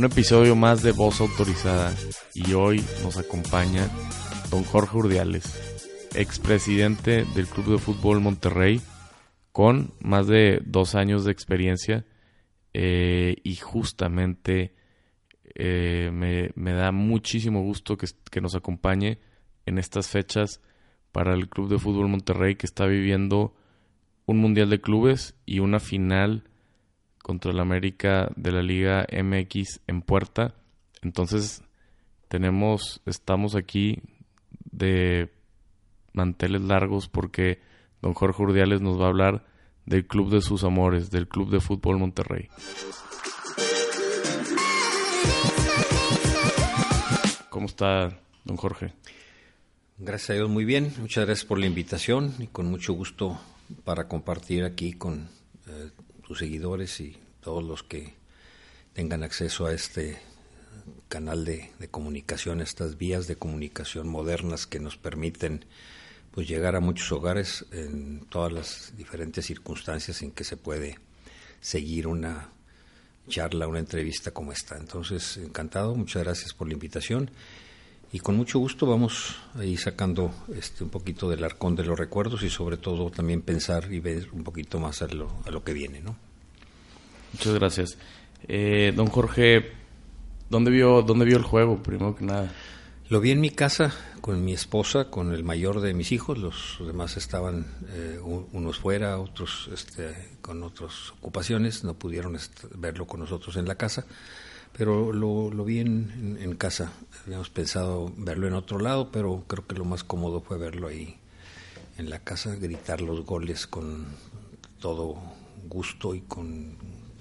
un episodio más de Voz Autorizada. Y hoy nos acompaña don Jorge Urdiales, expresidente del Club de Fútbol Monterrey, con más de dos años de experiencia eh, y justamente eh, me, da muchísimo gusto que, que nos acompañe en estas fechas para el Club de Fútbol Monterrey que está viviendo un Mundial de Clubes y una final contra el América de la Liga MX en puerta. Entonces, tenemos, estamos aquí de manteles largos porque don Jorge Urdiales nos va a hablar del club de sus amores, del Club de Fútbol Monterrey. ¿Cómo está, don Jorge? Gracias a Dios, muy bien. Muchas gracias por la invitación y con mucho gusto para compartir aquí con eh, tus seguidores y todos los que tengan acceso a este canal de, comunicación, estas vías de comunicación modernas que nos permiten pues llegar a muchos hogares en todas las diferentes circunstancias en que se puede seguir una charla, una entrevista como esta. Entonces, encantado, muchas gracias por la invitación y con mucho gusto vamos ahí sacando este un poquito del arcón de los recuerdos y sobre todo también pensar y ver un poquito más a lo, a lo que viene, ¿no? Muchas gracias. Eh, don Jorge, ¿dónde vio, ¿dónde vio el juego, primero que nada? Lo vi en mi casa con mi esposa, con el mayor de mis hijos, los demás estaban eh, unos fuera, otros este, con otras ocupaciones, no pudieron verlo con nosotros en la casa, pero lo, lo vi en, en, casa. Habíamos pensado verlo en otro lado, pero creo que lo más cómodo fue verlo ahí en la casa, gritar los goles con todo gusto y con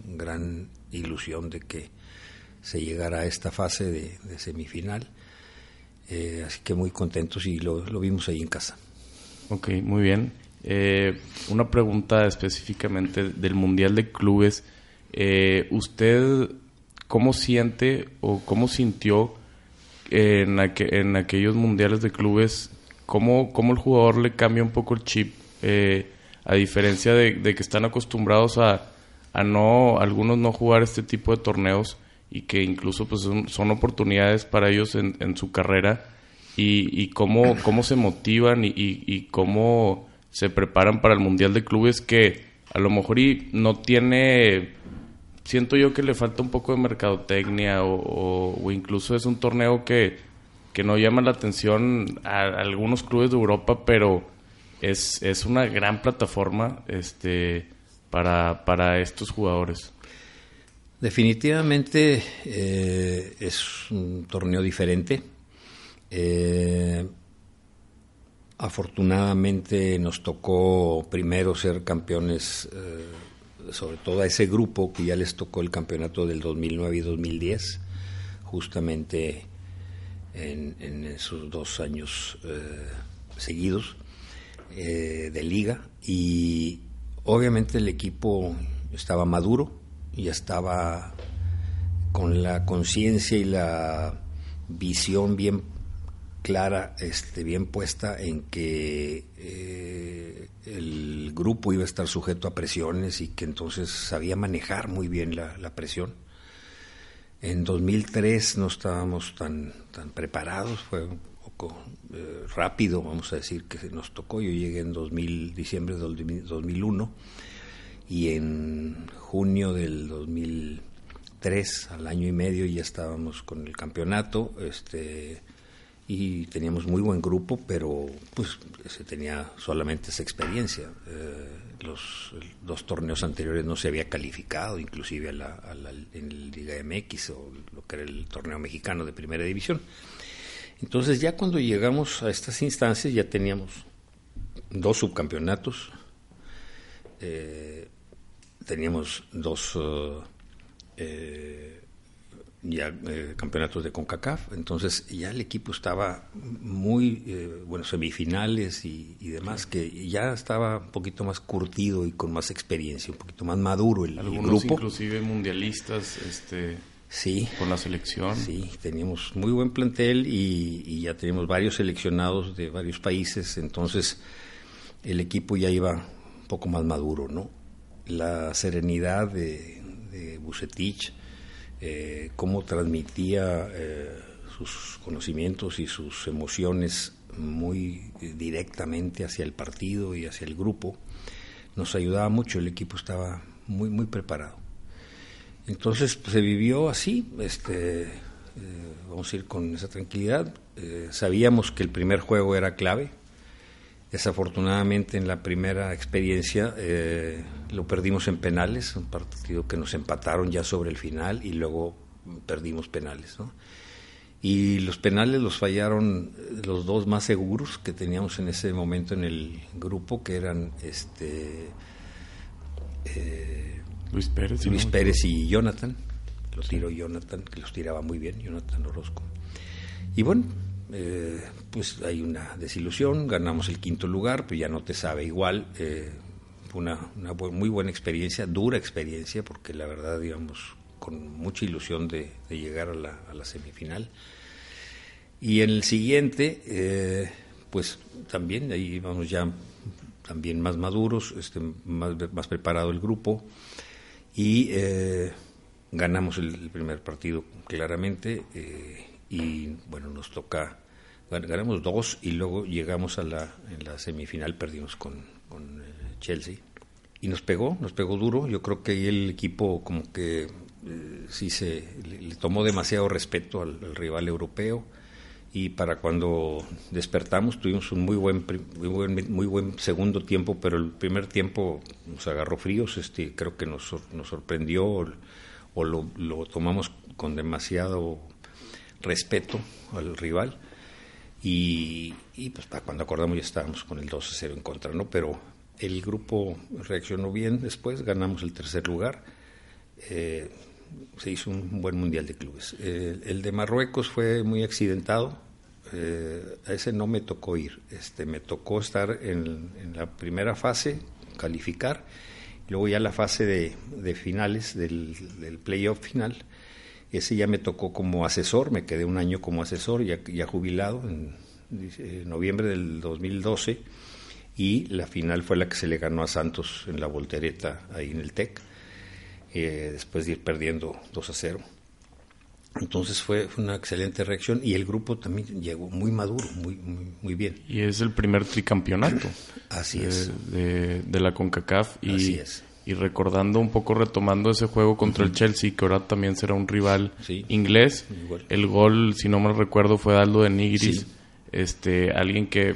gran ilusión de que se llegara a esta fase de, semifinal. Eh, así que muy contentos y lo, vimos ahí en casa. Ok, muy bien. Eh, una pregunta específicamente del Mundial de Clubes. Eh, ¿Usted cómo siente o cómo sintió en, aquellos Mundiales de Clubes? ¿Cómo, ¿Cómo, el jugador le cambia un poco el chip? a diferencia de que están acostumbrados a a no algunos no jugar este tipo de torneos y que incluso pues son, oportunidades para ellos en, en su carrera y, y cómo, cómo se motivan y, y, cómo se preparan para el Mundial de Clubes que a lo mejor y no tiene, siento yo que le falta un poco de mercadotecnia o, incluso es un torneo que, que no llama la atención a, a algunos clubes de Europa, pero es, es una gran plataforma, este para, para estos jugadores? Definitivamente eh, es un torneo diferente. Eh, afortunadamente nos tocó primero ser campeones, eh, sobre todo a ese grupo que ya les tocó el campeonato del 2009 y 2010, justamente en, en esos dos años seguidos de liga. Y, Obviamente el equipo estaba maduro, ya estaba con la conciencia y la visión bien clara, este, bien puesta en que eh, el grupo iba a estar sujeto a presiones y que entonces sabía manejar muy bien la, presión. En 2003 no estábamos tan, tan preparados, fue un poco eh, rápido, vamos a decir, que nos tocó. Yo llegué en 2000, diciembre del 2001 y en junio del 2003, al año y medio, ya estábamos con el campeonato. Este, y teníamos muy buen grupo, pero pues se tenía solamente esa experiencia. Eh, los dos torneos anteriores no se había calificado, inclusive a la, en el Liga MX o lo que era el torneo mexicano de primera división. Entonces ya cuando llegamos a estas instancias ya teníamos dos subcampeonatos, eh, teníamos dos eh, ya campeonatos de CONCACAF, entonces ya el equipo estaba muy, bueno, semifinales y, demás, que ya estaba un poquito más curtido y con más experiencia, un poquito más maduro el, Algunos el grupo. inclusive mundialistas, este Sí. Con la selección. Sí, teníamos muy buen plantel y, ya teníamos varios seleccionados de varios países, entonces el equipo ya iba un poco más maduro, ¿no? La serenidad de, de Bucetich, eh, cómo transmitía eh, sus conocimientos y sus emociones muy directamente hacia el partido y hacia el grupo, nos ayudaba mucho, el equipo estaba muy, muy preparado. Entonces pues, se vivió así, este, eh, vamos a ir con esa tranquilidad. sabíamos que el primer juego era clave, Desafortunadamente en la primera experiencia eh, lo perdimos en penales, un partido que nos empataron ya sobre el final y luego perdimos penales. Y los penales los fallaron los dos más seguros que teníamos en ese momento en el grupo, que eran este eh, Luis Pérez, Luis Pérez y Jonathan. Los tiró Jonathan, que los tiraba muy bien, Jonathan Orozco. Y bueno, eh, pues hay una desilusión, ganamos el quinto lugar, pero ya no te sabe igual. Eh, fue una, muy buena experiencia, dura experiencia, porque la verdad, digamos, con mucha ilusión de, llegar a la, semifinal. Y en el siguiente, eh, pues también, ahí vamos ya también más maduros, este, más preparado el grupo, y ganamos el, primer partido claramente y bueno, nos toca, ganamos dos y luego llegamos a la, en la semifinal, perdimos con, con eh, Chelsea. Y nos pegó, nos pegó duro, yo creo que ahí el equipo como que eh, sí se le, tomó demasiado respeto al, rival europeo. Y para cuando despertamos tuvimos un muy buen, muy buen muy buen segundo tiempo pero el primer tiempo nos agarró fríos este creo que nos, nos sorprendió o, lo, lo tomamos con demasiado respeto al rival y, pues cuando acordamos ya estábamos con el 2-0 en contra, ¿no? Pero el grupo reaccionó bien después, ganamos el tercer lugar, eh, se hizo un buen mundial de clubes. el de Marruecos fue muy accidentado, eh, a ese no me tocó ir, este, me tocó estar en, la primera fase, calificar, luego ya la fase de, finales del playoff final ese ya me tocó como asesor, me quedé un año como asesor, ya, ya jubilado, en, noviembre del 2012, y la final fue la que se le ganó a Santos en la voltereta ahí en el TEC, eh, después de ir perdiendo 2 a 0. Entonces fue, una excelente reacción y el grupo también llegó muy maduro, muy, muy, bien. Y es el primer tricampeonato. Así es. De, de, la CONCACAF. Y Así es y recordando un poco, retomando ese juego contra el Chelsea, que ahora también será un rival inglés. El gol, si no me recuerdo, fue de Aldo de Nigris, este, alguien que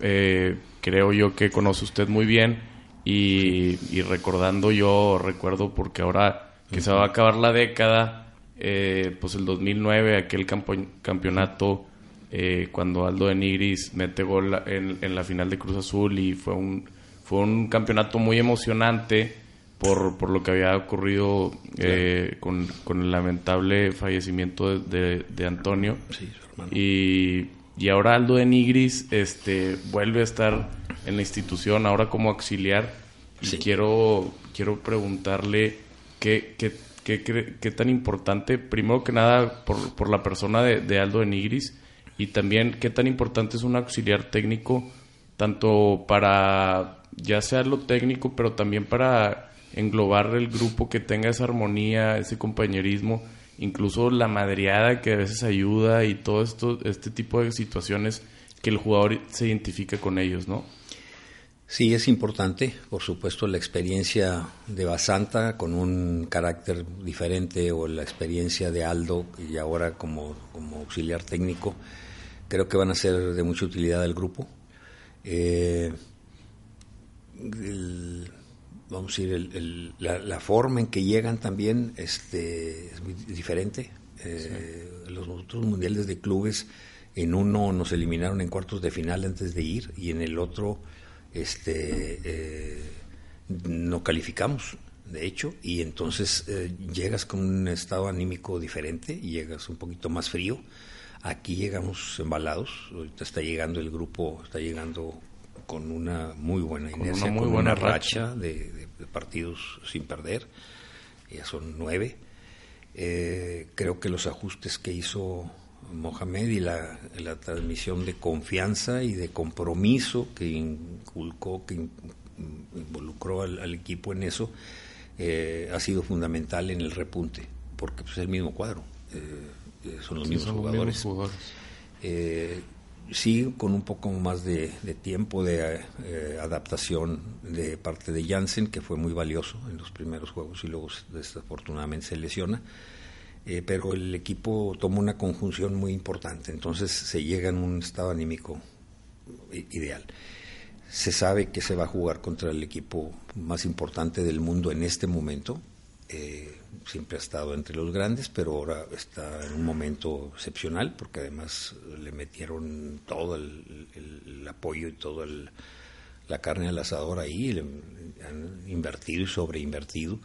eh, creo yo que conoce usted muy bien. Y, recordando yo, recuerdo porque ahora que se va a acabar la década, eh, pues el 2009, aquel campeonato, eh, cuando Aldo de Nigris mete gol en, en la final de Cruz Azul y fue un, fue un campeonato muy emocionante por, por lo que había ocurrido eh, con, con, el lamentable fallecimiento de, de, Antonio. Y, y, ahora Aldo de Nigris este, vuelve a estar en la institución, ahora como auxiliar. Y quiero, quiero preguntarle qué, qué, qué, qué, tan importante, primero que nada, por, por la persona de, de Aldo de Nigris, y también qué tan importante es un auxiliar técnico, tanto para ya sea lo técnico, pero también para englobar el grupo que tenga esa armonía, ese compañerismo, incluso la madreada que a veces ayuda y todo esto, este tipo de situaciones que el jugador se identifica con ellos, ¿no? Sí, es importante, por supuesto, la experiencia de Basanta con un carácter diferente o la experiencia de Aldo y ahora como, como auxiliar técnico, creo que van a ser de mucha utilidad al grupo. Eh, vamos a decir, la, forma en que llegan también este, es muy diferente. Eh, los otros mundiales de clubes, en uno nos eliminaron en cuartos de final antes de ir y en el otro este, eh, no calificamos, de hecho, y entonces eh, llegas con un estado anímico diferente llegas un poquito más frío. Aquí llegamos embalados, ahorita está llegando el grupo, está llegando con una muy buena inercia, con, una, muy buena racha, de, partidos sin perder, ya son nueve. Eh, creo que los ajustes que hizo Mohamed y la, transmisión de confianza y de compromiso que inculcó, que involucró al, equipo en eso, eh, ha sido fundamental en el repunte, porque pues, es el mismo cuadro, son los mismos jugadores. Sí, con un poco más de, tiempo de adaptación de parte de Jansen, que fue muy valioso en los primeros juegos y luego desafortunadamente se lesiona. pero el equipo toma una conjunción muy importante, entonces se llega en un estado anímico ideal. Se sabe que se va a jugar contra el equipo más importante del mundo en este momento. Eh, siempre ha estado entre los grandes, pero ahora está en un momento excepcional porque además le metieron todo el, apoyo y toda la carne al asador ahí, le han invertido y sobreinvertido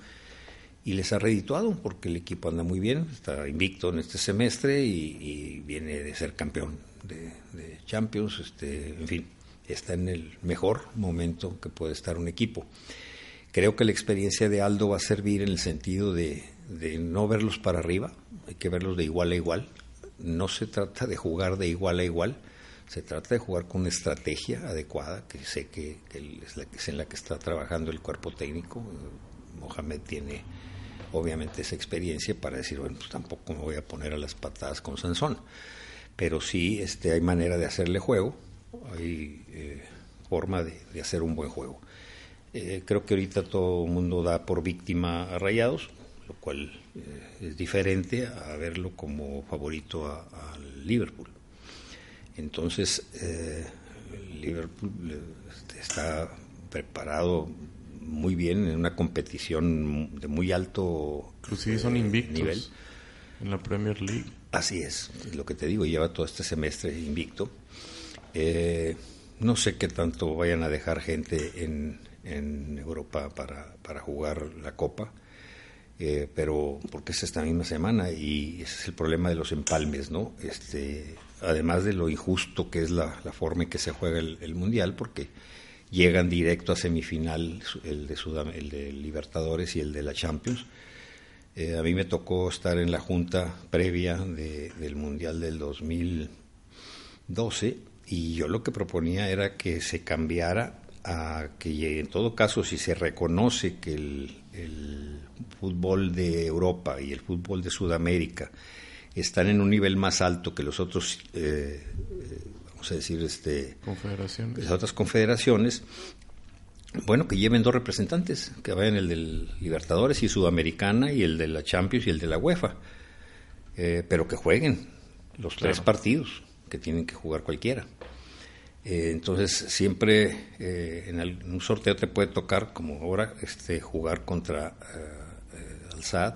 y les ha redituado porque el equipo anda muy bien, está invicto en este semestre y, viene de ser campeón de, de Champions, este, en fin está en el mejor momento que puede estar un equipo. Creo que la experiencia de Aldo va a servir en el sentido de, no verlos para arriba, hay que verlos de igual a igual. No se trata de jugar de igual a igual, se trata de jugar con una estrategia adecuada, que sé que, es, la, es en la que está trabajando el cuerpo técnico. Mohamed tiene obviamente esa experiencia para decir, bueno, pues tampoco me voy a poner a las patadas con Sansón, pero sí este, hay manera de hacerle juego hay eh, forma de, hacer un buen juego. Eh, creo que ahorita todo el mundo da por víctima a Rayados, lo cual eh, es diferente a verlo como favorito al Liverpool. Entonces, el Liverpool este, está preparado muy bien en una competición de muy alto Inclusive son invictos nivel. En la Premier League. Así es, lo que te digo, lleva todo este semestre invicto. Eh, no sé qué tanto vayan a dejar gente en, Europa para, jugar la Copa, eh, pero porque es esta misma semana y ese es el problema de los empalmes, ¿no? Este, además de lo injusto que es la, forma en que se juega el, Mundial, porque llegan directo a semifinal el de, el de Libertadores y el de la Champions. Eh, a mí me tocó estar en la junta previa del Mundial del 2012 y yo lo que proponía era que se cambiara a que en todo caso si se reconoce que el, fútbol de Europa y el fútbol de Sudamérica están en un nivel más alto que los otros eh, vamos a decir este confederaciones. las otras confederaciones bueno que lleven dos representantes que vayan el del Libertadores y Sudamericana y el de la Champions y el de la UEFA eh, pero que jueguen los tres partidos que tienen que jugar cualquiera. Eh, entonces siempre eh, en, un sorteo te puede tocar, como ahora, este, jugar contra eh, Al Saad,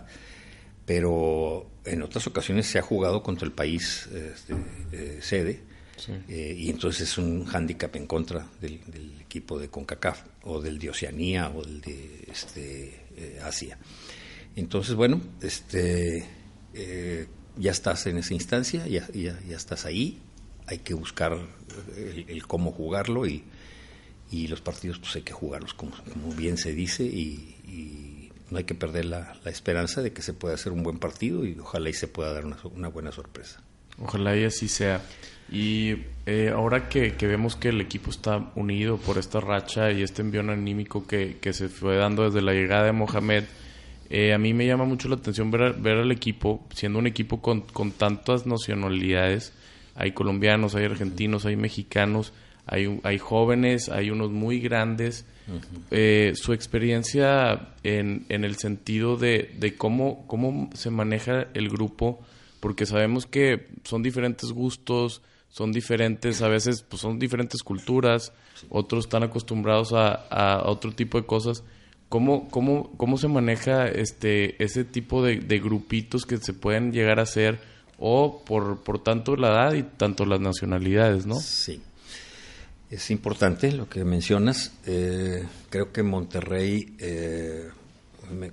pero en otras ocasiones se ha jugado contra el país este, sede. y entonces es un hándicap en contra del, equipo de CONCACAF o del de Oceanía o del de este, Asia. Entonces, bueno, este, ya estás en esa instancia, ya, ya, estás ahí, hay que buscar el, cómo jugarlo y, y, los partidos pues hay que jugarlos como, como bien se dice y, no hay que perder la, esperanza de que se pueda hacer un buen partido y ojalá y se pueda dar una, buena sorpresa. Ojalá y así sea. Y eh, ahora que, vemos que el equipo está unido por esta racha y este envío anímico que, que se fue dando desde la llegada de Mohamed, eh, a mí me llama mucho la atención ver, ver al equipo, siendo un equipo con, con tantas nacionalidades. Hay colombianos, hay argentinos, hay mexicanos, hay, hay jóvenes, hay unos muy grandes. Eh, su experiencia en, en el sentido de, de, cómo, cómo se maneja el grupo, porque sabemos que son diferentes gustos, son diferentes, a veces pues son diferentes culturas, otros están acostumbrados a, a otro tipo de cosas. ¿Cómo, cómo, cómo se maneja este, ese tipo de, grupitos que se pueden llegar a hacer o por, por tanto la edad y tanto las nacionalidades, no? Sí. Es importante lo que mencionas. Eh, creo que Monterrey, eh,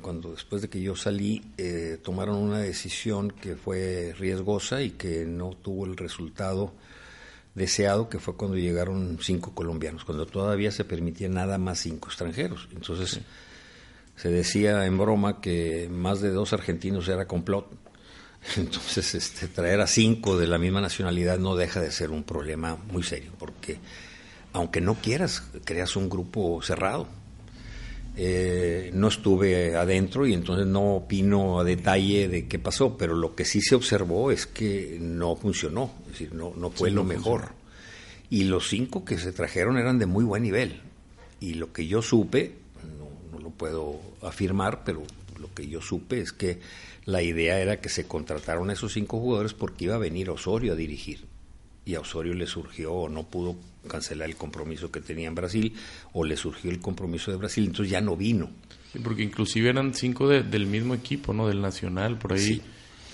cuando después de que yo salí, eh, tomaron una decisión que fue riesgosa y que no tuvo el resultado deseado, que fue cuando llegaron cinco colombianos, cuando todavía se permitía nada más cinco extranjeros. Entonces, se decía en broma que más de dos argentinos era complot. Entonces, este, traer a cinco de la misma nacionalidad no deja de ser un problema muy serio, porque aunque no quieras, creas un grupo cerrado. Eh, no estuve adentro y entonces no opino a detalle de qué pasó, pero lo que sí se observó es que no funcionó, es decir, no, no fue lo mejor. Y los cinco que se trajeron eran de muy buen nivel. Y lo que yo supe, no, no lo puedo afirmar, pero lo que yo supe es que la idea era que se contrataron a esos cinco jugadores porque iba a venir Osorio a dirigir. Y a Osorio le surgió o no pudo cancelar el compromiso que tenía en Brasil o le surgió el compromiso de Brasil, entonces ya no vino. porque inclusive eran cinco del mismo equipo, ¿no? Del Nacional, por ahí.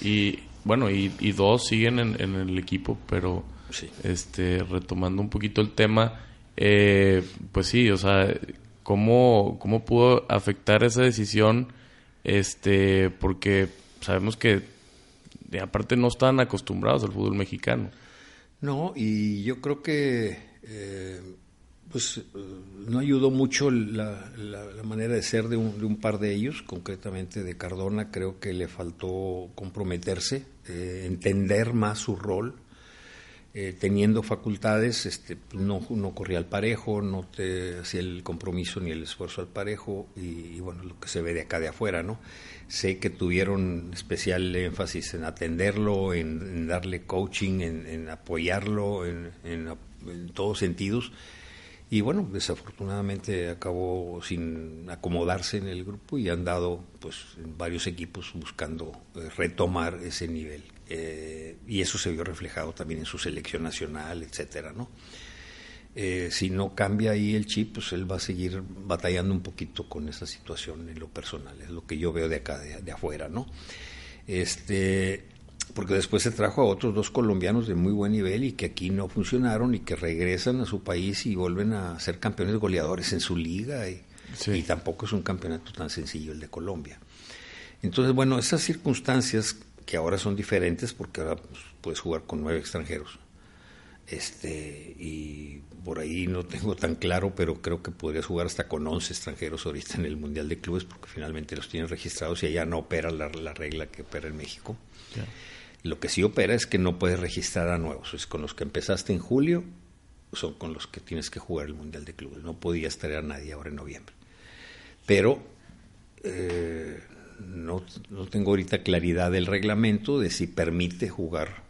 Y bueno, y, dos siguen en, el equipo, pero este retomando un poquito el tema, eh, pues sí, o sea, ¿cómo, ¿cómo pudo afectar esa decisión? Este, porque sabemos que aparte no están acostumbrados al fútbol mexicano. No, y yo creo que eh, pues eh, no ayudó mucho la, manera de ser de un, de un, par de ellos, concretamente de Cardona, creo que le faltó comprometerse, eh, entender más su rol, eh, teniendo facultades, este, no, no corría al parejo, no te hacía el compromiso ni el esfuerzo al parejo, y, bueno, lo que se ve de acá de afuera, ¿no? Sé que tuvieron especial énfasis en atenderlo, en, darle coaching, en, apoyarlo, en, en todos sentidos, y bueno, desafortunadamente acabó sin acomodarse en el grupo y han dado pues en varios equipos buscando eh, retomar ese nivel. Eh, y eso se vio reflejado también en su selección nacional, etcétera, ¿no? Eh, si no cambia ahí el chip, pues él va a seguir batallando un poquito con esa situación en lo personal, es lo que yo veo de acá, de, afuera, ¿no? Este, porque después se trajo a otros dos colombianos de muy buen nivel y que aquí no funcionaron y que regresan a su país y vuelven a ser campeones goleadores en su liga y, y tampoco es un campeonato tan sencillo el de Colombia. Entonces, bueno, esas circunstancias que ahora son diferentes porque ahora pues, puedes jugar con nueve extranjeros. Este, y por ahí no tengo tan claro, pero creo que podrías jugar hasta con once extranjeros ahorita en el Mundial de Clubes porque finalmente los tienen registrados y allá no opera la, regla que opera en México. Lo que sí opera es que no puedes registrar a nuevos. Es con los que empezaste en julio, son con los que tienes que jugar el Mundial de Clubes. No podías traer a nadie ahora en noviembre. Pero eh, no, no, tengo ahorita claridad del reglamento de si permite jugar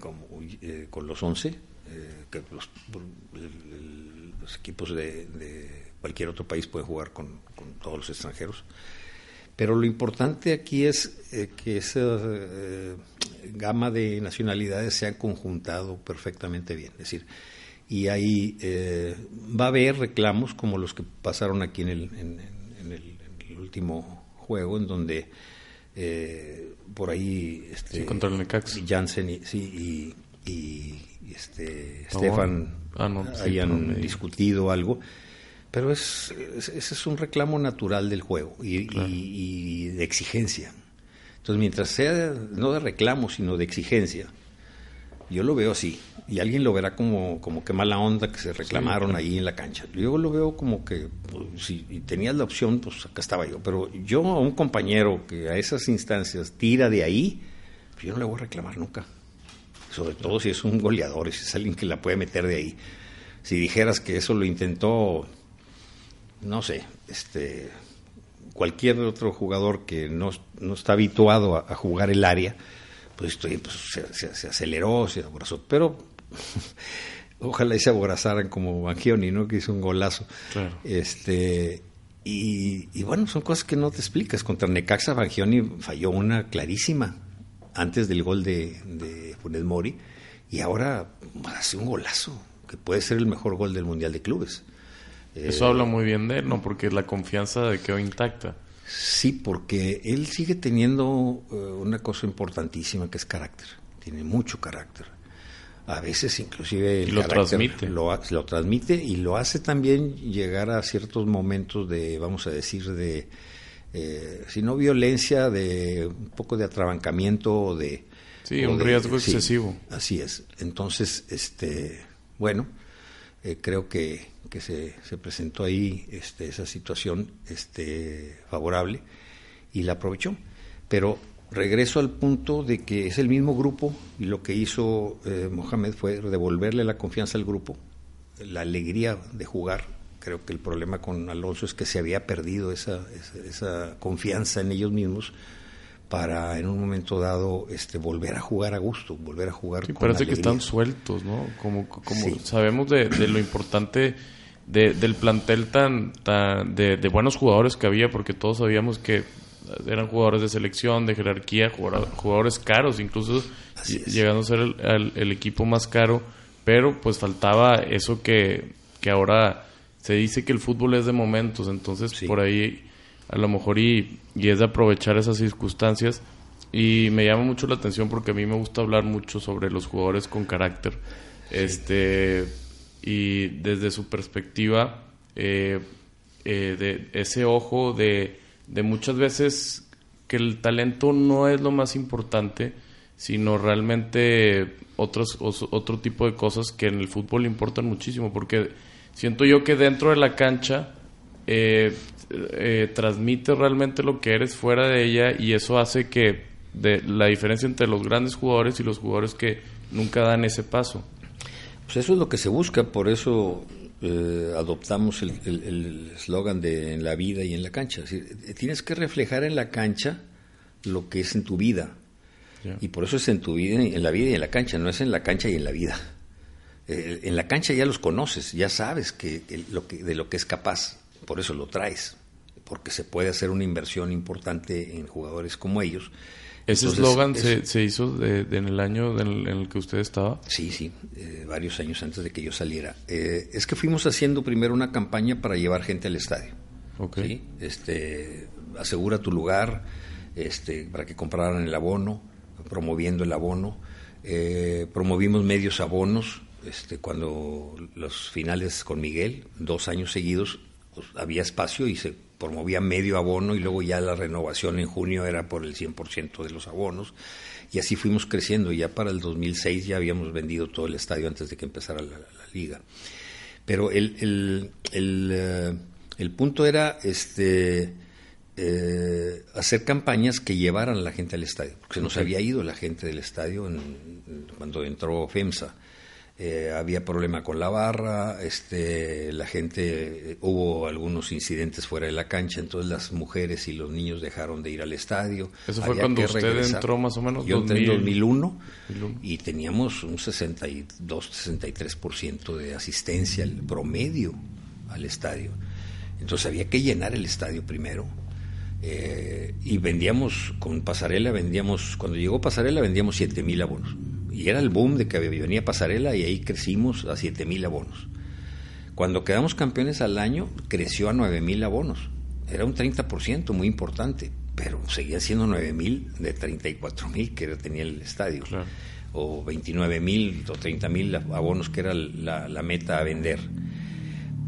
como, eh, con los 11, eh, que los, equipos de, cualquier otro país pueden jugar con, todos los extranjeros. Pero lo importante aquí es eh, que esa gama de nacionalidades se ha conjuntado perfectamente bien. Es decir, y ahí va a haber reclamos como los que pasaron aquí en el, en el último juego en donde eh, por ahí este, contra el Jansen y, sí, y, este, Stefan ah, hayan discutido algo. Pero es, ese es un reclamo natural del juego y, y, de exigencia. Entonces, mientras sea no de reclamo, sino de exigencia, yo lo veo así y alguien lo verá como, como que mala onda que se reclamaron ahí en la cancha. Yo lo veo como que pues, si tenías la opción, pues acá estaba yo. Pero yo a un compañero que a esas instancias tira de ahí, pues yo no le voy a reclamar nunca. Sobre todo si es un goleador, si es alguien que la puede meter de ahí. Si dijeras que eso lo intentó, no sé, este cualquier otro jugador que no, no está habituado a, jugar el área, pues, pues se, se, aceleró, se abrazó. Pero ojalá y se aborazaran como Bangioni, ¿no? Que hizo un golazo. Este, y, bueno, son cosas que no te explicas. Contra Necaxa, Bangioni falló una clarísima antes del gol de, de Funes Mori y ahora hace un golazo que puede ser el mejor gol del Mundial de Clubes. Eso habla muy bien de él, ¿no? Porque la confianza de quedó intacta. Sí, porque él sigue teniendo eh, una cosa importantísima que es carácter. Tiene mucho carácter a veces inclusive lo transmite. Lo, transmite y lo hace también llegar a ciertos momentos de, vamos a decir, de, eh, si no violencia, de un poco de atrabancamiento o de... Sí, un riesgo excesivo. así es. Entonces, este, bueno, eh, creo que, que se, se, presentó ahí este, esa situación este, favorable y la aprovechó. Pero regreso al punto de que es el mismo grupo y lo que hizo eh, Mohamed fue devolverle la confianza al grupo, la alegría de jugar, Creo que el problema con Alonso es que se había perdido esa, esa, confianza en ellos mismos para en un momento dado este volver a jugar a gusto, volver a jugar sí, parece que están sueltos, ¿no? Como, como sabemos de, lo importante del plantel tan, tan de, buenos jugadores que había, porque todos sabíamos que eran jugadores de selección, de jerarquía, jugadores caros, incluso llegando a ser el, equipo más caro, pero pues faltaba eso que, que ahora se dice que el fútbol es de momentos, entonces por ahí a lo mejor y, y, es de aprovechar esas circunstancias y me llama mucho la atención porque a mí me gusta hablar mucho sobre los jugadores con carácter este y desde su perspectiva eh, eh, de ese ojo de de muchas veces que el talento no es lo más importante, sino realmente otros, otro tipo de cosas que en el fútbol importan muchísimo, porque siento yo que dentro de la cancha eh, eh, transmite realmente lo que eres fuera de ella y eso hace que de, la diferencia entre los grandes jugadores y los jugadores que nunca dan ese paso. Pues eso es lo que se busca, por eso eh, adoptamos el eslogan de en la vida y en la cancha. tienes que reflejar en la cancha lo que es en tu vida. Y por eso es en tu vida, en la vida y en la cancha, no es en la cancha y en la vida. Eh, en la cancha ya los conoces, ya sabes que, lo que, de lo que es capaz, por eso lo traes, porque se puede hacer una inversión importante en jugadores como ellos ¿Ese eslogan se, se, hizo en el año en el, que usted estaba? Sí, sí, eh, varios años antes de que yo saliera. Eh, es que fuimos haciendo primero una campaña para llevar gente al estadio. Okay. Este, asegura tu lugar este, para que compraran el abono, promoviendo el abono. Eh, promovimos medios abonos. Este, cuando los finales con Miguel, dos años seguidos, pues, había espacio y se promovía medio abono y luego ya la renovación en junio era por el 100% de los abonos y así fuimos creciendo y ya para el 2006 ya habíamos vendido todo el estadio antes de que empezara la, liga. Pero el, el, el, eh, el, punto era este eh, hacer campañas que llevaran a la gente al estadio, porque se nos había ido la gente del estadio cuando entró FEMSA. Eh, había problema con la barra, este, la gente, hubo algunos incidentes fuera de la cancha, entonces las mujeres y los niños dejaron de ir al estadio. ¿Eso fue cuando usted entró más o menos? Yo entré en 2001, y teníamos un 62-63% de asistencia, el promedio al estadio. Entonces había que llenar el estadio primero. Eh, y vendíamos, con Pasarela vendíamos, cuando llegó Pasarela vendíamos 7 mil abonos y era el boom de que venía pasarela y ahí crecimos a 7 mil abonos. Cuando quedamos campeones al año, creció a 9 mil abonos. Era un 30%, muy importante, pero seguía siendo 9 mil de 34 mil que tenía el estadio. O 29 mil o 30 mil abonos que era la, la, meta a vender.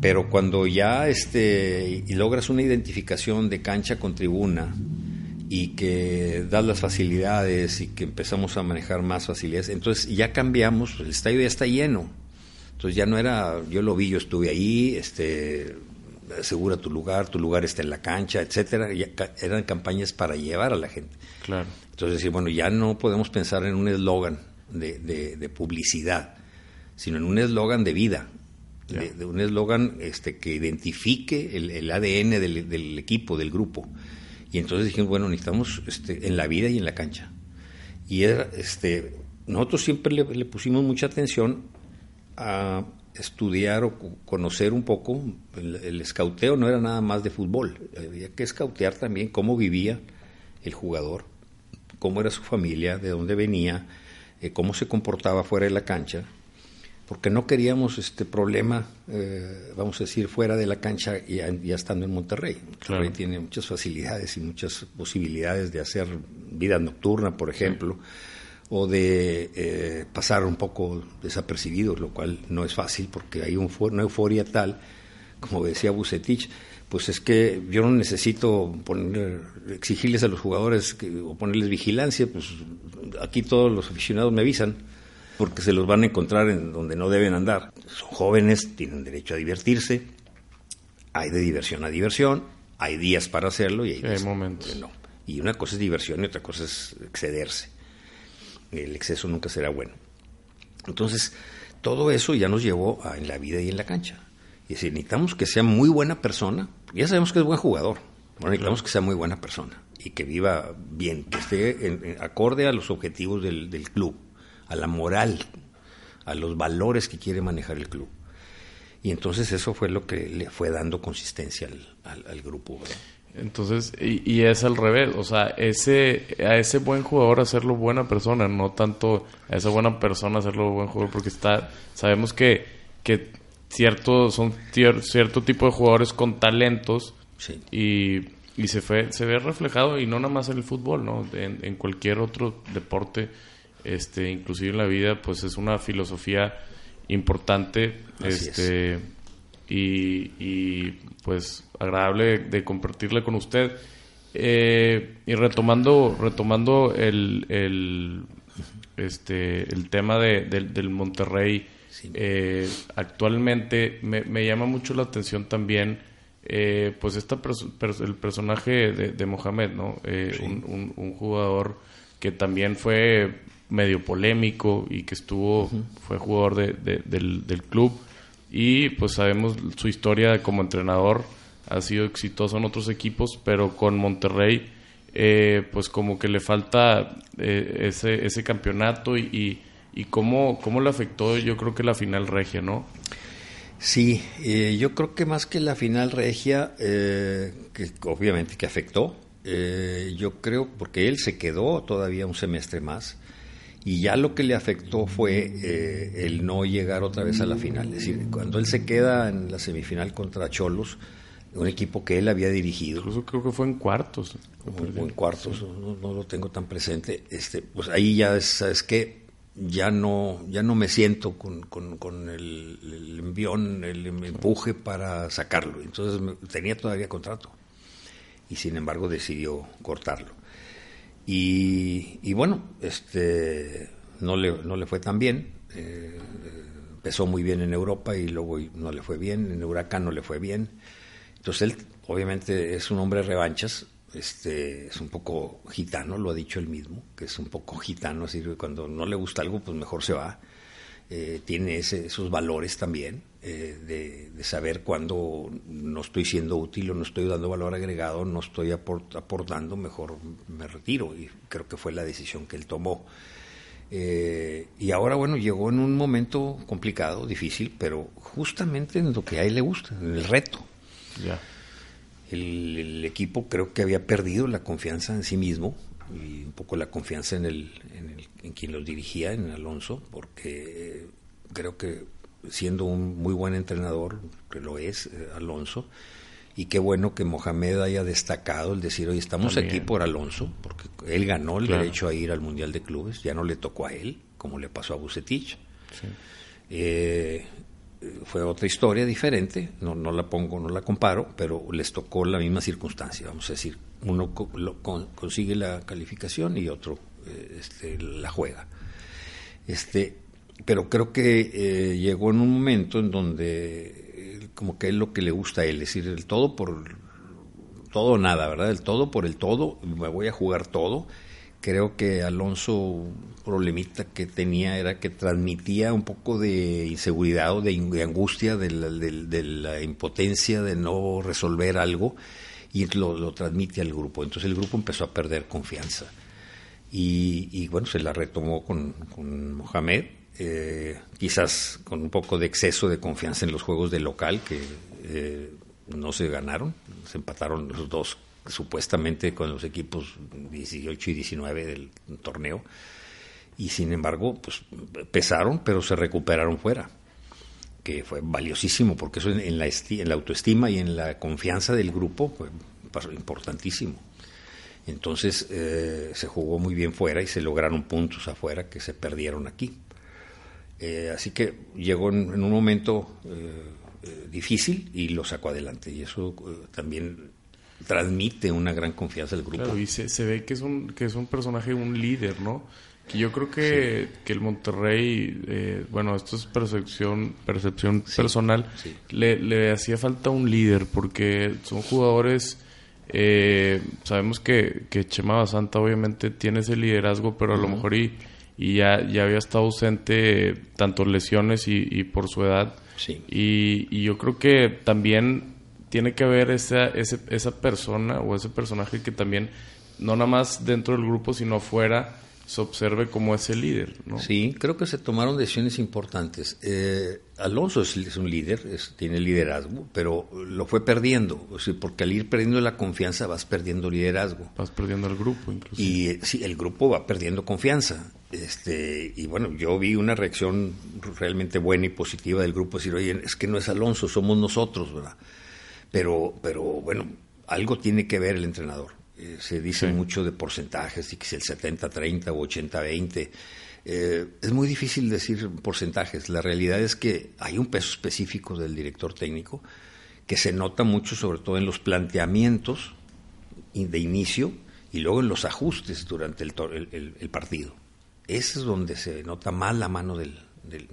Pero cuando ya este, y logras una identificación de cancha con tribuna, y que das las facilidades y que empezamos a manejar más facilidades. Entonces ya cambiamos, el estadio ya está lleno. Entonces ya no era, yo lo vi, yo estuve ahí, este, asegura tu lugar, tu lugar está en la cancha, etcétera. eran campañas para llevar a la gente. Claro. Entonces decir, bueno, ya no podemos pensar en un eslogan de, de, publicidad, sino en un eslogan de vida, de, un eslogan este, que identifique el, el ADN del, del, equipo, del grupo. Y entonces dijimos, bueno, necesitamos este, en la vida y en la cancha. Y era, este, nosotros siempre le, pusimos mucha atención a estudiar o conocer un poco. El, el, no era nada más de fútbol, había que escautear también cómo vivía el jugador, cómo era su familia, de dónde venía, eh, cómo se comportaba fuera de la cancha porque no queríamos este problema, eh, vamos a decir, fuera de la cancha y ya, estando en Monterrey. Monterrey tiene muchas facilidades y muchas posibilidades de hacer vida nocturna, por ejemplo, o de eh, pasar un poco desapercibido, lo cual no es fácil porque hay un, una euforia tal, como decía Bucetich, pues es que yo no necesito poner, exigirles a los jugadores o ponerles vigilancia, pues aquí todos los aficionados me avisan porque se los van a encontrar en donde no deben andar. Son jóvenes, tienen derecho a divertirse, hay de diversión a diversión, hay días para hacerlo y hay, momentos. no. Y una cosa es diversión y otra cosa es excederse. El exceso nunca será bueno. Entonces, todo eso ya nos llevó a en la vida y en la cancha. Y decir, necesitamos que sea muy buena persona. Ya sabemos que es buen jugador. Bueno, necesitamos que sea muy buena persona y que viva bien, que esté en, acorde a los objetivos del, club, a la moral, a los valores que quiere manejar el club. Y entonces eso fue lo que le fue dando consistencia al, grupo. Entonces, y, es al revés, o sea, ese, a ese buen jugador hacerlo buena persona, no tanto a esa buena persona hacerlo buen jugador, porque está, sabemos que, que cierto, son cierto tipo de jugadores con talentos y, y, se, fue, se ve reflejado, y no nada más en el fútbol, ¿no? En, en cualquier otro deporte, este, inclusive en la vida, pues es una filosofía importante, este, y, y pues agradable de compartirla con usted. Eh, y retomando, retomando el, el, este, el tema de, del Monterrey, eh, actualmente me, me, llama mucho la atención también eh, pues esta el personaje de, Mohamed, ¿no? un, un, jugador que también fue medio polémico y que estuvo, fue jugador de, del, del club. Y pues sabemos su historia como entrenador. Ha sido exitoso en otros equipos, pero con Monterrey, eh, pues como que le falta eh, ese, ese campeonato y, y, cómo, cómo le afectó yo creo que la final regia, ¿no? Sí, eh, yo creo que más que la final regia, que obviamente que afectó, yo creo porque él se quedó todavía un semestre más y ya lo que le afectó fue el no llegar otra vez a la final. Es decir, cuando él se queda en la semifinal contra Cholos, un equipo que él había dirigido. Incluso creo que fue en cuartos. en cuartos, no, lo tengo tan presente. Este, pues ahí ya sabes que ya no, ya no me siento con, con, el, envión, el empuje para sacarlo. Entonces tenía todavía contrato y sin embargo decidió cortarlo. Y, y bueno, este, no le, no le fue tan bien. Eh, empezó muy bien en Europa y luego no le fue bien. En Huracán no le fue bien entonces él obviamente es un hombre de revanchas, este, es un poco gitano, lo ha dicho él mismo, que es un poco gitano, así que cuando no le gusta algo, pues mejor se va. Eh, tiene esos valores también eh, de, saber cuándo no estoy siendo útil o no estoy dando valor agregado, no estoy aportando, mejor me retiro. Y creo que fue la decisión que él tomó. Eh, y ahora, bueno, llegó en un momento complicado, difícil, pero justamente en lo que a él le gusta, en el reto. El, equipo creo que había perdido la confianza en sí mismo y un poco la confianza en, el, en, quien los dirigía, en Alonso, porque creo que siendo un muy buen entrenador, que lo es eh, Alonso, y qué bueno que Mohamed haya destacado el decir, hoy estamos aquí por Alonso, porque él ganó el derecho a ir al Mundial de Clubes, ya no le tocó a él, como le pasó a Bucetich. Eh, fue otra historia diferente, no, no la pongo, no la comparo, pero les tocó la misma circunstancia, vamos a decir, uno consigue la calificación y otro eh, este, la juega. Este, pero creo que eh, llegó en un momento en donde eh, como que es lo que le gusta a él, es decir, el todo por todo o nada, ¿verdad? El todo por el todo, me voy a jugar todo creo que Alonso problemita que tenía era que transmitía un poco de inseguridad o de, angustia, de la, impotencia de no resolver algo y lo, transmite al grupo. Entonces el grupo empezó a perder confianza. Y, bueno, se la retomó con, Mohamed, eh, quizás con un poco de exceso de confianza en los juegos de local que eh, no se ganaron, se empataron los dos supuestamente con los equipos 18 y 19 del torneo, y sin embargo, pues pesaron, pero se recuperaron fuera, que fue valiosísimo, porque eso en la, en la autoestima y en la confianza del grupo fue importantísimo. Entonces eh, se jugó muy bien fuera y se lograron puntos afuera que se perdieron aquí. Eh, así que llegó en, un momento eh, difícil y lo sacó adelante. Y eso también transmite una gran confianza al grupo. Claro, y se, ve que es un que es un personaje, un líder, ¿no? Que yo creo que, que el Monterrey, eh, bueno, esto es percepción percepción personal, Le, le hacía falta un líder porque son jugadores... Eh, sabemos que, que Chema Santa obviamente tiene ese liderazgo, pero a lo mejor y, y ya, ya había estado ausente tanto lesiones y, y por su edad Sí. Y, y yo creo que también tiene que haber esa, ese, esa persona o ese personaje que también, no nada más dentro del grupo, sino afuera, se observe como ese líder. ¿no? Sí, creo que se tomaron decisiones importantes. Eh, Alonso es, un líder, tiene liderazgo, pero lo fue perdiendo, o sea, porque al ir perdiendo la confianza vas perdiendo liderazgo. Vas perdiendo el grupo, incluso. Y eh, sí, el grupo va perdiendo confianza. Este, y bueno, yo vi una reacción realmente buena y positiva del grupo, decir, oye, es que no es Alonso, somos nosotros, ¿verdad? Pero, pero bueno, algo tiene que ver el entrenador. Eh, se dice mucho de porcentajes, y que es el 70-30 o 80-20. Eh, es muy difícil decir porcentajes. La realidad es que hay un peso específico del director técnico que se nota mucho, sobre todo en los planteamientos de inicio y luego en los ajustes durante el, el, partido. Ese es donde se nota más la mano del, del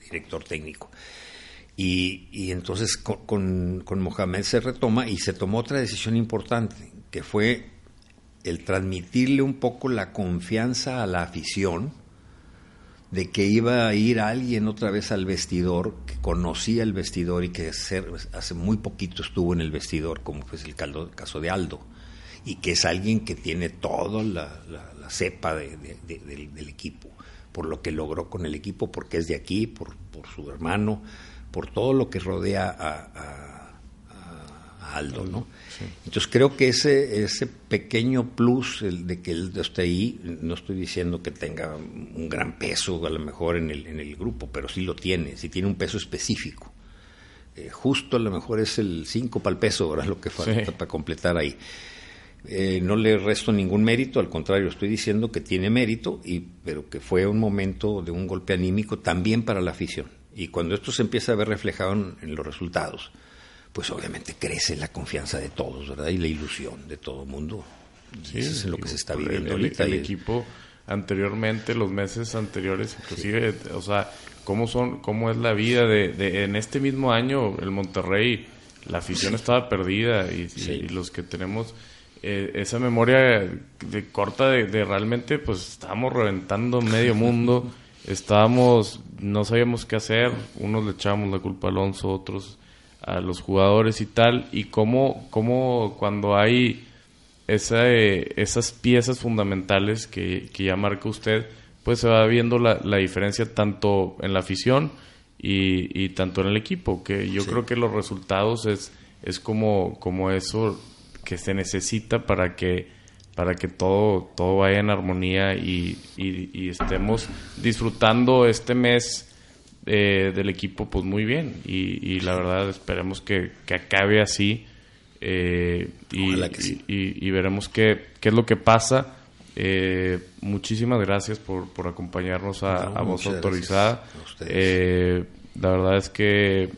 director técnico. Y, entonces con, con, Mohamed se retoma y se tomó otra decisión importante, que fue el transmitirle un poco la confianza a la afición de que iba a ir alguien otra vez al vestidor, que conocía el vestidor y que hace muy poquito estuvo en el vestidor, como fue el, caso de Aldo, y que es alguien que tiene toda la, cepa del, equipo, por lo que logró con el equipo, porque es de aquí, por, por su hermano, por todo lo que rodea a, Aldo, ¿no? Entonces creo que ese, ese pequeño plus el de que él esté ahí, no estoy diciendo que tenga un gran peso a lo mejor en el, en el grupo, pero sí lo tiene, sí tiene un peso específico. Eh, justo a lo mejor es el 5 para el peso, ahora lo que falta para completar ahí. Eh, no le resto ningún mérito, al contrario, estoy diciendo que tiene mérito, y, pero que fue un momento de un golpe anímico también para la afición. Y cuando esto se empieza a ver reflejado en, los resultados, pues obviamente crece la confianza de todos, ¿verdad? Y la ilusión de todo el mundo. eso es lo que se está viviendo el, ahorita. El, equipo anteriormente, los meses anteriores, inclusive, o sea, cómo son, cómo es la vida de, en este mismo año el Monterrey, la afición estaba perdida y, los que tenemos eh, esa memoria de corta de, de, realmente, pues estábamos reventando medio mundo. estábamos, no sabíamos qué hacer, unos le echábamos la culpa a Alonso, otros a los jugadores y tal, y cómo, cómo cuando hay esa, eh, esas piezas fundamentales que, que, ya marca usted, pues se va viendo la, la diferencia tanto en la afición y, y, tanto en el equipo, que yo creo que los resultados es, es como, como eso que se necesita para que para que todo, todo vaya en armonía y, y, estemos disfrutando este mes eh, del equipo pues muy bien y, la verdad esperemos que, que acabe así eh, y, veremos qué, qué es lo que pasa. Eh, muchísimas gracias por, por acompañarnos a, a voz autorizada. la verdad es que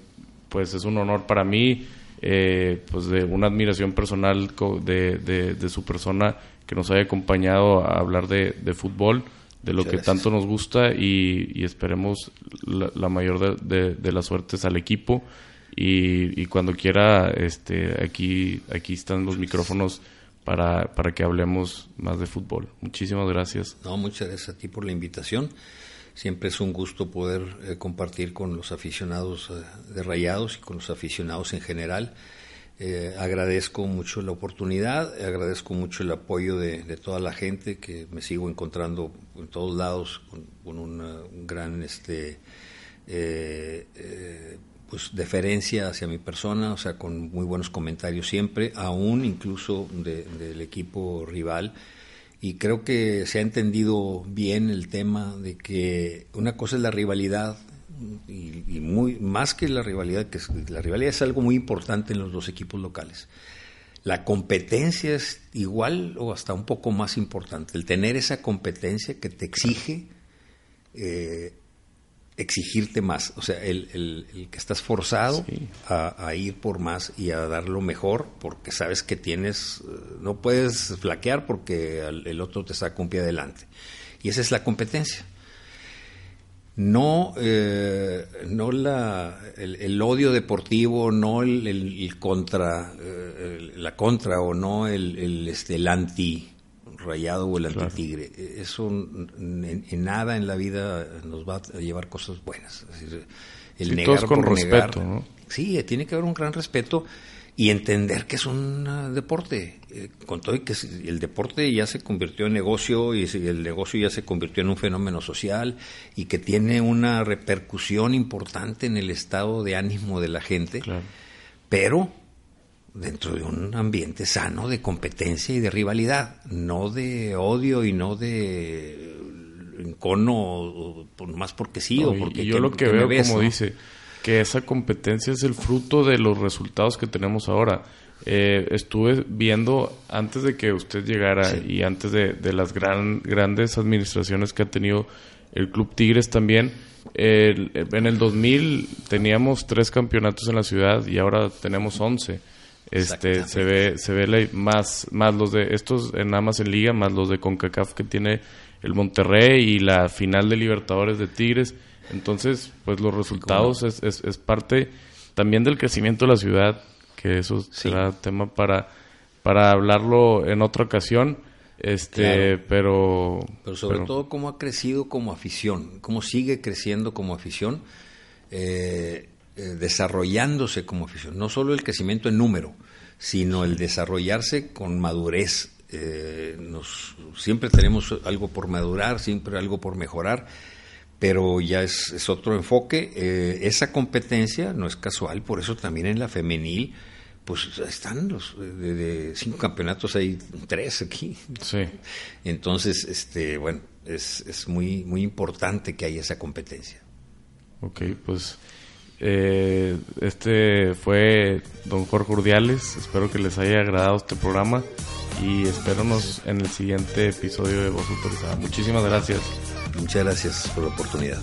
pues es un honor para mí eh, pues de una admiración personal de, de, su persona que nos haya acompañado a hablar de, fútbol, de lo que tanto nos gusta y, esperemos la, mayor de, las suertes al equipo. Y, cuando quiera, este, aquí, aquí están los micrófonos para, para que hablemos más de fútbol. Muchísimas gracias. No, muchas gracias a ti por la invitación. Siempre es un gusto poder eh, compartir con los aficionados eh, de Rayados y con los aficionados en general. Eh, agradezco mucho la oportunidad, agradezco mucho el apoyo de, toda la gente que me sigo encontrando en todos lados con, una un gran este, pues deferencia hacia mi persona, o sea, con muy buenos comentarios siempre, aún incluso del equipo rival. Y creo que se ha entendido bien el tema de que una cosa es la rivalidad y, muy más que la rivalidad que la rivalidad es algo muy importante en los dos equipos locales la competencia es igual o hasta un poco más importante el tener esa competencia que te exige eh, exigirte más, o sea, el, el, que estás forzado a, ir por más y a dar lo mejor porque sabes que tienes, eh, no puedes flaquear porque el otro te saca un pie adelante. Y esa es la competencia. No, eh, no la, el, odio deportivo, no el, contra, eh, la contra o no el, este, el anti rayado o el antitigre. Eso en, nada en la vida nos va a llevar cosas buenas. el negar con respeto, ¿no? Sí, tiene que haber un gran respeto y entender que es un ah, deporte. Eh, con todo y que el deporte ya se convirtió en negocio y el negocio ya se convirtió en un fenómeno social y que tiene una repercusión importante en el estado de ánimo de la gente. Pero dentro de un ambiente sano de competencia y de rivalidad, no de odio y no de encono, más porque sí o porque... yo lo que, veo, como dice, que esa competencia es el fruto de los resultados que tenemos ahora. Eh, estuve viendo antes de que usted llegara y antes de, las gran, grandes administraciones que ha tenido el Club Tigres también. en el 2000 teníamos tres campeonatos en la ciudad y ahora tenemos once. Este, se ve, se ve más, más los de estos en nada más en liga, más los de CONCACAF que tiene el Monterrey y la final de Libertadores de Tigres. Entonces, pues los resultados es, es, parte también del crecimiento de la ciudad, que eso será tema para, para hablarlo en otra ocasión. Este, pero... Pero sobre todo cómo ha crecido como afición, cómo sigue creciendo como afición. Eh, eh, desarrollándose como afición, no solo el crecimiento en número, sino el desarrollarse con madurez. Eh, nos, siempre tenemos algo por madurar, siempre algo por mejorar, pero ya es, otro enfoque. Eh, esa competencia no es casual, por eso también en la femenil, pues están los de, cinco campeonatos, hay tres aquí. Sí. Entonces, este, bueno, es, es muy, muy importante que haya esa competencia. Ok, pues eh, este fue don Jorge Urdiales. Espero que les haya agradado este programa y espéronos en el siguiente episodio de Voz Autorizada. Muchísimas gracias. Muchas gracias por la oportunidad.